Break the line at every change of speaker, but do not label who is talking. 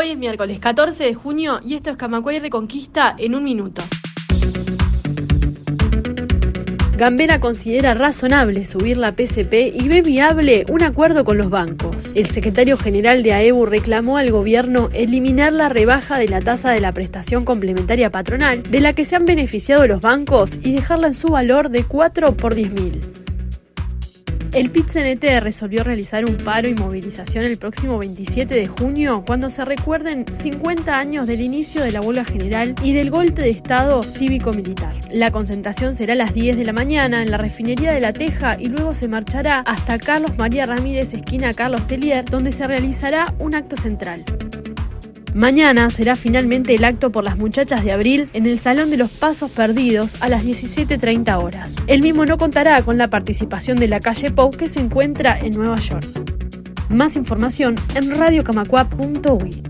Hoy es miércoles 14 de junio y esto es Camacuay Reconquista en un minuto. Gambera considera razonable subir la PCP y ve viable un acuerdo con los bancos. El secretario general de AEBU reclamó al gobierno eliminar la rebaja de la tasa de la prestación complementaria patronal de la que se han beneficiado los bancos y dejarla en su valor de 4 por 10 mil. El pit resolvió realizar un paro y movilización el próximo 27 de junio cuando se recuerden 50 años del inicio de la huelga general y del golpe de Estado cívico-militar. La concentración será a las 10 de la mañana en la refinería de La Teja y luego se marchará hasta Carlos María Ramírez, esquina Carlos Telier, donde se realizará un acto central. Mañana será finalmente el acto por las muchachas de abril en el Salón de los Pasos Perdidos a las 17.30 horas. El mismo no contará con la participación de la calle Pou que se encuentra en Nueva York. Más información en radiocamacua.uy.